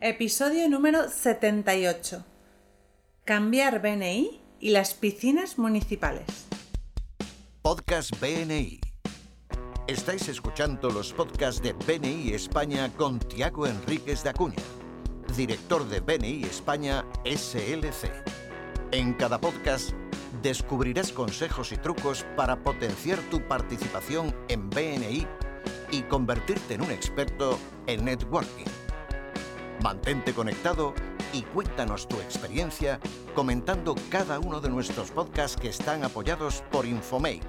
Episodio número 78. Cambiar BNI y las piscinas municipales. Podcast BNI. Estáis escuchando los podcasts de BNI España con Tiago Enríquez de Acuña, director de BNI España SLC. En cada podcast descubrirás consejos y trucos para potenciar tu participación en BNI y convertirte en un experto en networking. Mantente conectado y cuéntanos tu experiencia comentando cada uno de nuestros podcasts que están apoyados por Infomake.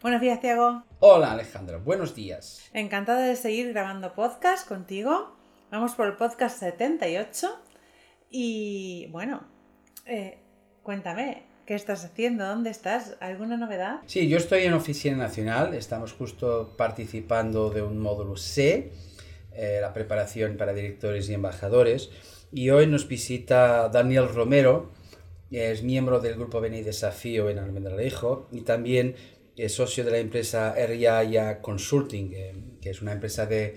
Buenos días, Tiago. Hola Alejandra, buenos días. Encantada de seguir grabando podcast contigo. Vamos por el podcast 78. Y bueno, eh, cuéntame, ¿qué estás haciendo? ¿Dónde estás? ¿Alguna novedad? Sí, yo estoy en Oficina Nacional, estamos justo participando de un módulo C, eh, la preparación para directores y embajadores, y hoy nos visita Daniel Romero, que es miembro del grupo BNI Desafío en Almendralejo y también es socio de la empresa RIA Consulting, eh, que es una empresa de,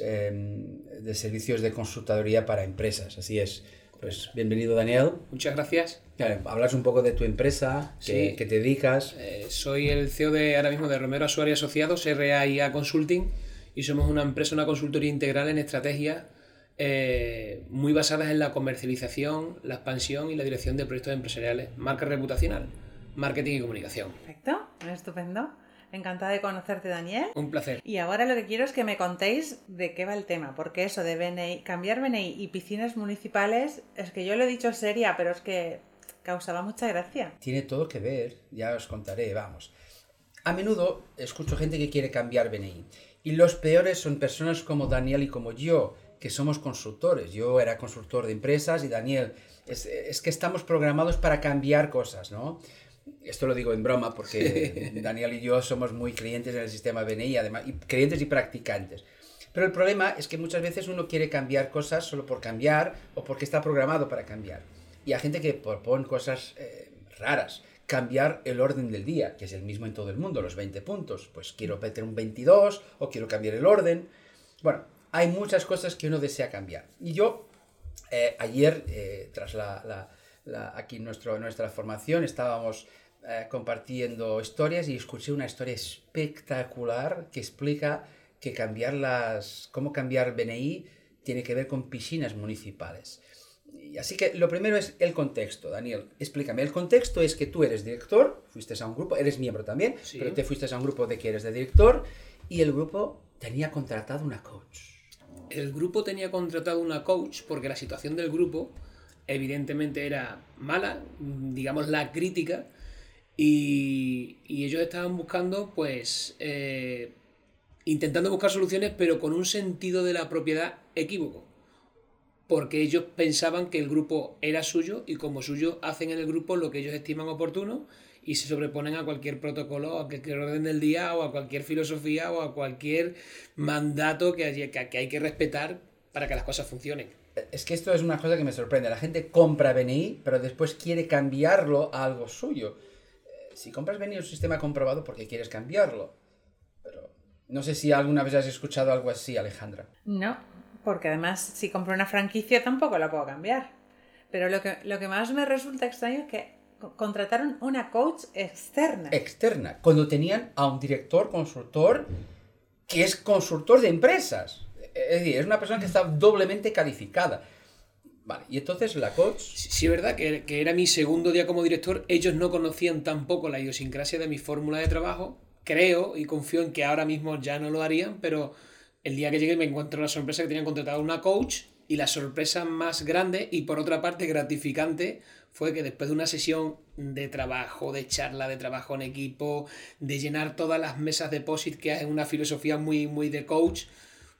eh, de servicios de consultoría para empresas. Así es. Pues bienvenido Daniel. Muchas gracias. Claro, hablas un poco de tu empresa, que, Sí. que te dedicas. Eh, soy el CEO de ahora mismo de Romero Asuario Asociados, RAIA Consulting, y somos una empresa, una consultoría integral en estrategias eh, muy basadas en la comercialización, la expansión y la dirección de proyectos empresariales, marca reputacional, marketing y comunicación. Perfecto, estupendo. Encantada de conocerte, Daniel. Un placer. Y ahora lo que quiero es que me contéis de qué va el tema, porque eso de BNI, cambiar BNI y piscinas municipales, es que yo lo he dicho seria, pero es que causaba mucha gracia. Tiene todo que ver, ya os contaré, vamos. A menudo escucho gente que quiere cambiar BNI. Y los peores son personas como Daniel y como yo, que somos consultores. Yo era consultor de empresas y Daniel, es, es que estamos programados para cambiar cosas, ¿no? Esto lo digo en broma porque Daniel y yo somos muy creyentes en el sistema BNI, además, y creyentes y practicantes. Pero el problema es que muchas veces uno quiere cambiar cosas solo por cambiar o porque está programado para cambiar. Y hay gente que propone cosas eh, raras. Cambiar el orden del día, que es el mismo en todo el mundo, los 20 puntos. Pues quiero meter un 22 o quiero cambiar el orden. Bueno, hay muchas cosas que uno desea cambiar. Y yo, eh, ayer, eh, tras la, la- la- aquí nuestro, nuestra formación, estábamos eh, compartiendo historias y escuché una historia espectacular que explica que cambiar las, cómo cambiar BNI tiene que ver con piscinas municipales. Así que lo primero es el contexto, Daniel. Explícame. El contexto es que tú eres director, fuiste a un grupo, eres miembro también, Sí. pero te fuiste a un grupo de que eres de director y el grupo tenía contratado una coach. El grupo tenía contratado una coach porque la situación del grupo evidentemente era mala, digamos la crítica, y, y ellos estaban buscando, pues, eh, intentando buscar soluciones, pero con un sentido de la propiedad equívoco. Porque ellos pensaban que el grupo era suyo y como suyo hacen en el grupo lo que ellos estiman oportuno y se sobreponen a cualquier protocolo, a cualquier orden del día o a cualquier filosofía o a cualquier mandato que hay que, que hay que respetar para que las cosas funcionen. Es que esto es una cosa que me sorprende. La gente compra BNI, pero después quiere cambiarlo a algo suyo. Eh, Si compras BNI es un sistema comprobado porque quieres cambiarlo. Pero no sé si alguna vez has escuchado algo así, Alejandra. No, porque además si compro una franquicia tampoco la puedo cambiar. Pero lo que, lo que más me resulta extraño es que co- contrataron una coach externa. Externa, cuando tenían a un director consultor que es consultor de empresas. Es decir, es una persona que está doblemente calificada. Vale, y entonces la coach... Sí, sí es verdad que, que era mi segundo día como director, ellos no conocían tampoco la idiosincrasia de mi fórmula de trabajo, creo y confío en que ahora mismo ya no lo harían, pero el día que llegué me encuentro la sorpresa que tenían contratado una coach y la sorpresa más grande y por otra parte gratificante fue que después de una sesión de trabajo, de charla, de trabajo en equipo, de llenar todas las mesas de POSIT que es una filosofía muy, muy de coach,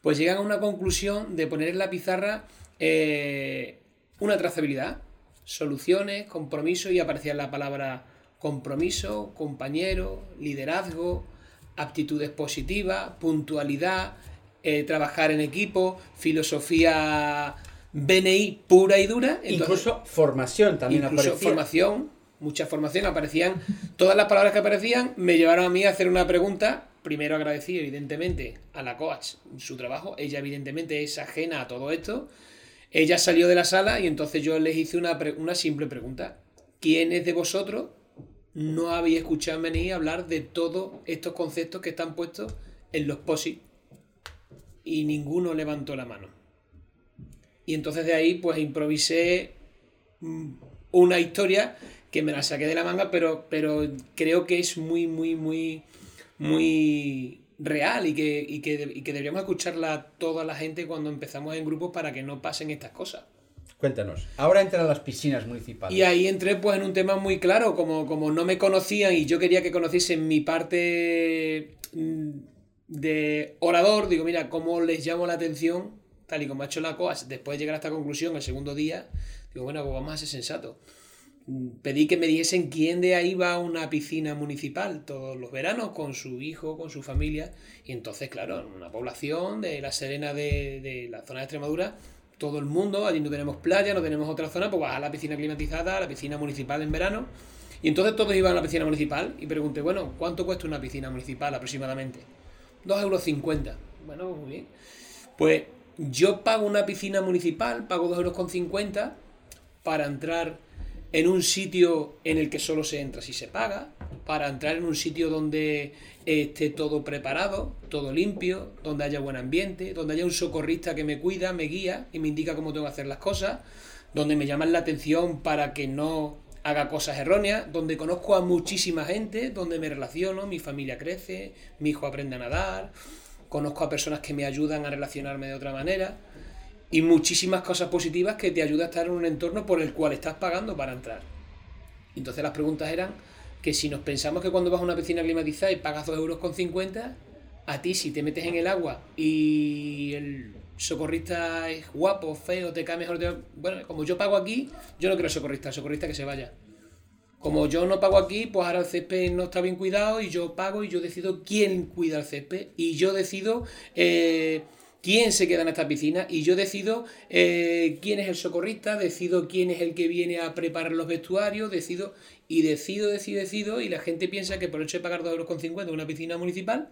pues llegan a una conclusión de poner en la pizarra eh, una trazabilidad, soluciones, compromiso y aparecía la palabra compromiso, compañero, liderazgo, aptitudes positivas, puntualidad, eh, trabajar en equipo, filosofía BNI pura y dura. Entonces, incluso formación también incluso aparecía. formación mucha formación, aparecían, todas las palabras que aparecían me llevaron a mí a hacer una pregunta. Primero agradecí, evidentemente, a la coach su trabajo. Ella, evidentemente, es ajena a todo esto. Ella salió de la sala y entonces yo les hice una, una simple pregunta. ¿Quiénes de vosotros no habéis escuchado venir hablar de todos estos conceptos que están puestos en los POSI? Y ninguno levantó la mano. Y entonces de ahí, pues improvisé mm, una historia que me la saqué de la manga, pero, pero creo que es muy, muy, muy, muy real y que, y que, y que deberíamos escucharla toda la gente cuando empezamos en grupos para que no pasen estas cosas. Cuéntanos. Ahora entran a las piscinas municipales. Y ahí entré pues en un tema muy claro, como, como no me conocían y yo quería que conociesen mi parte mm, de orador, digo, mira, ¿cómo les llamo la atención? Tal y como ha hecho la COAS, después de llegar a esta conclusión el segundo día, digo, bueno, pues vamos a ser sensatos pedí que me dijesen quién de ahí va a una piscina municipal todos los veranos con su hijo, con su familia. Y entonces, claro, en una población de La Serena de, la zona de Extremadura, todo el mundo, allí no tenemos playa, no tenemos otra zona, pues vas a la piscina climatizada, a la piscina municipal en verano. Y entonces todos iban a la piscina municipal y pregunté, bueno, ¿cuánto cuesta una piscina municipal aproximadamente? 2,50 euros. Bueno, pues muy bien. Pues yo pago una piscina municipal, pago 2,50 euros para entrar en un sitio en el que solo se entra si se paga, para entrar en un sitio donde esté todo preparado, todo limpio, donde haya buen ambiente, donde haya un socorrista que me cuida, me guía y me indica cómo tengo que hacer las cosas, donde me llaman la atención para que no haga cosas erróneas, donde conozco a muchísima gente, donde me relaciono, mi familia crece, mi hijo aprende a nadar, conozco a personas que me ayudan a relacionarme de otra manera y muchísimas cosas positivas que te ayuda a estar en un entorno por el cual estás pagando para entrar. Entonces las preguntas eran que si nos pensamos que cuando vas a una piscina climatizada y pagas 2,50 euros, con 50, a ti si te metes en el agua y el socorrista es guapo, feo, te cae mejor, bueno, como yo pago aquí, yo no quiero socorrista, socorrista que se vaya. Como yo no pago aquí, pues ahora el césped no está bien cuidado y yo pago y yo decido quién cuida el césped y yo decido... Eh, quién se queda en esta piscina y yo decido eh, quién es el socorrista, decido quién es el que viene a preparar los vestuarios, decido y decido, decido, decido y la gente piensa que por el hecho de pagar 2,50 euros en una piscina municipal,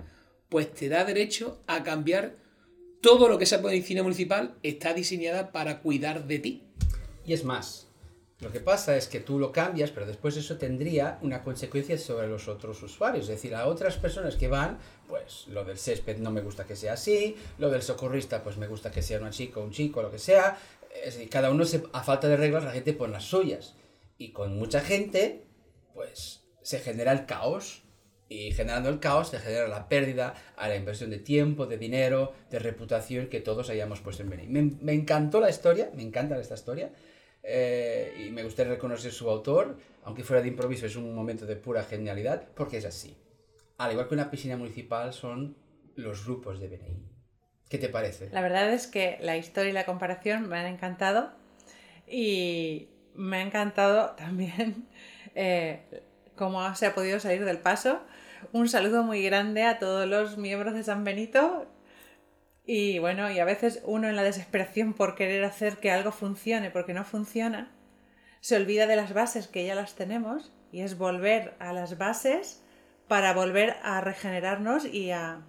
pues te da derecho a cambiar todo lo que esa piscina municipal está diseñada para cuidar de ti. Y es más, lo que pasa es que tú lo cambias, pero después eso tendría una consecuencia sobre los otros usuarios. Es decir, a otras personas que van, pues lo del césped no me gusta que sea así, lo del socorrista pues me gusta que sea una chica un chico, lo que sea. Es decir, cada uno, se, a falta de reglas, la gente pone las suyas. Y con mucha gente, pues se genera el caos. Y generando el caos se genera la pérdida a la inversión de tiempo, de dinero, de reputación que todos hayamos puesto en venir. Me, me encantó la historia, me encanta esta historia. Eh, y me gustaría reconocer su autor, aunque fuera de improviso, es un momento de pura genialidad, porque es así. Al igual que una piscina municipal, son los grupos de BNI. ¿Qué te parece? La verdad es que la historia y la comparación me han encantado y me ha encantado también eh, cómo se ha podido salir del paso. Un saludo muy grande a todos los miembros de San Benito y bueno, y a veces uno en la desesperación por querer hacer que algo funcione porque no funciona, se olvida de las bases que ya las tenemos y es volver a las bases para volver a regenerarnos y a,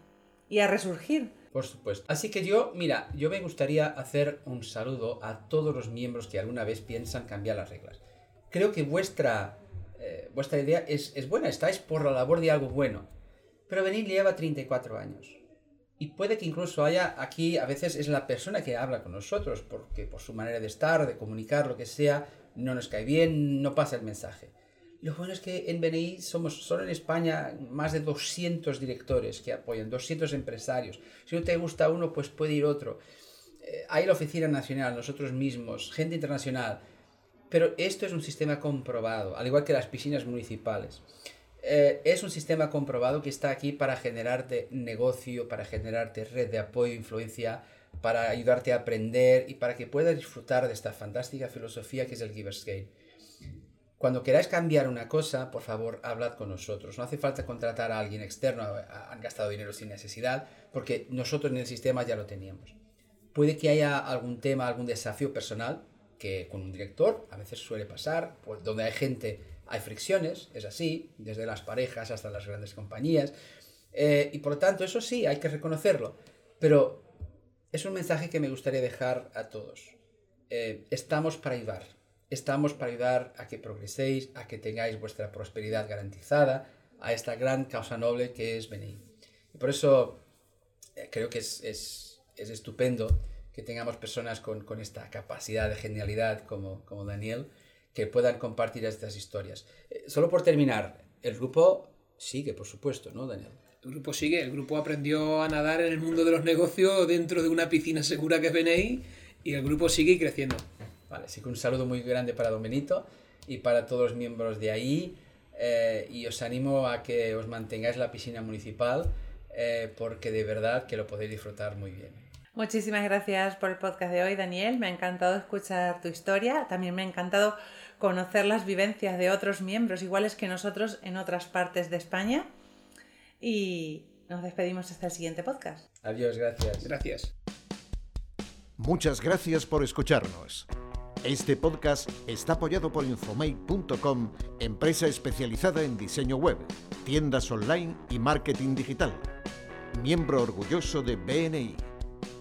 y a resurgir. Por supuesto. Así que yo, mira, yo me gustaría hacer un saludo a todos los miembros que alguna vez piensan cambiar las reglas. Creo que vuestra, vuestra idea es, es buena, estáis por la labor de algo bueno. Pero venir lleva 34 años y puede que incluso haya aquí, a veces es la persona que habla con nosotros, porque por su manera de estar, de comunicar, lo que sea, no nos cae bien, no pasa el mensaje. Lo bueno es que en BNI somos, solo en España, más de 200 directores que apoyan, 200 empresarios. Si no te gusta uno, pues puede ir otro. Eh, hay la Oficina Nacional, nosotros mismos, gente internacional. Pero esto es un sistema comprobado, al igual que las piscinas municipales. Eh, es un sistema comprobado que está aquí para generarte negocio, para generarte red de apoyo, influencia, para ayudarte a aprender y para que puedas disfrutar de esta fantástica filosofía que es el Giver's Gate. Cuando queráis cambiar una cosa, por favor, hablad con nosotros. No hace falta contratar a alguien externo, han gastado dinero sin necesidad, porque nosotros en el sistema ya lo teníamos. Puede que haya algún tema, algún desafío personal, que con un director a veces suele pasar, pues donde hay gente hay fricciones, es así, desde las parejas hasta las grandes compañías, eh, y por lo tanto eso sí, hay que reconocerlo, pero es un mensaje que me gustaría dejar a todos. Eh, estamos para ayudar, estamos para ayudar a que progreséis, a que tengáis vuestra prosperidad garantizada, a esta gran causa noble que es venir. Y por eso eh, creo que es, es, es, estupendo que tengamos personas con, con, esta capacidad de genialidad como, como Daniel, que puedan compartir estas historias. Eh, solo por terminar, el grupo sigue, por supuesto, ¿no, Daniel? El grupo sigue, el grupo aprendió a nadar en el mundo de los negocios dentro de una piscina segura que es BNI y el grupo sigue creciendo. Vale, así que un saludo muy grande para Don Benito y para todos los miembros de ahí eh, y os animo a que os mantengáis la piscina municipal eh, porque de verdad que lo podéis disfrutar muy bien. Muchísimas gracias por el podcast de hoy, Daniel. Me ha encantado escuchar tu historia. También me ha encantado conocer las vivencias de otros miembros iguales que nosotros en otras partes de España. Y nos despedimos hasta el siguiente podcast. Adiós, gracias. Gracias. Muchas gracias por escucharnos. Este podcast está apoyado por Infomate.com, empresa especializada en diseño web, tiendas online y marketing digital. Miembro orgulloso de BNI.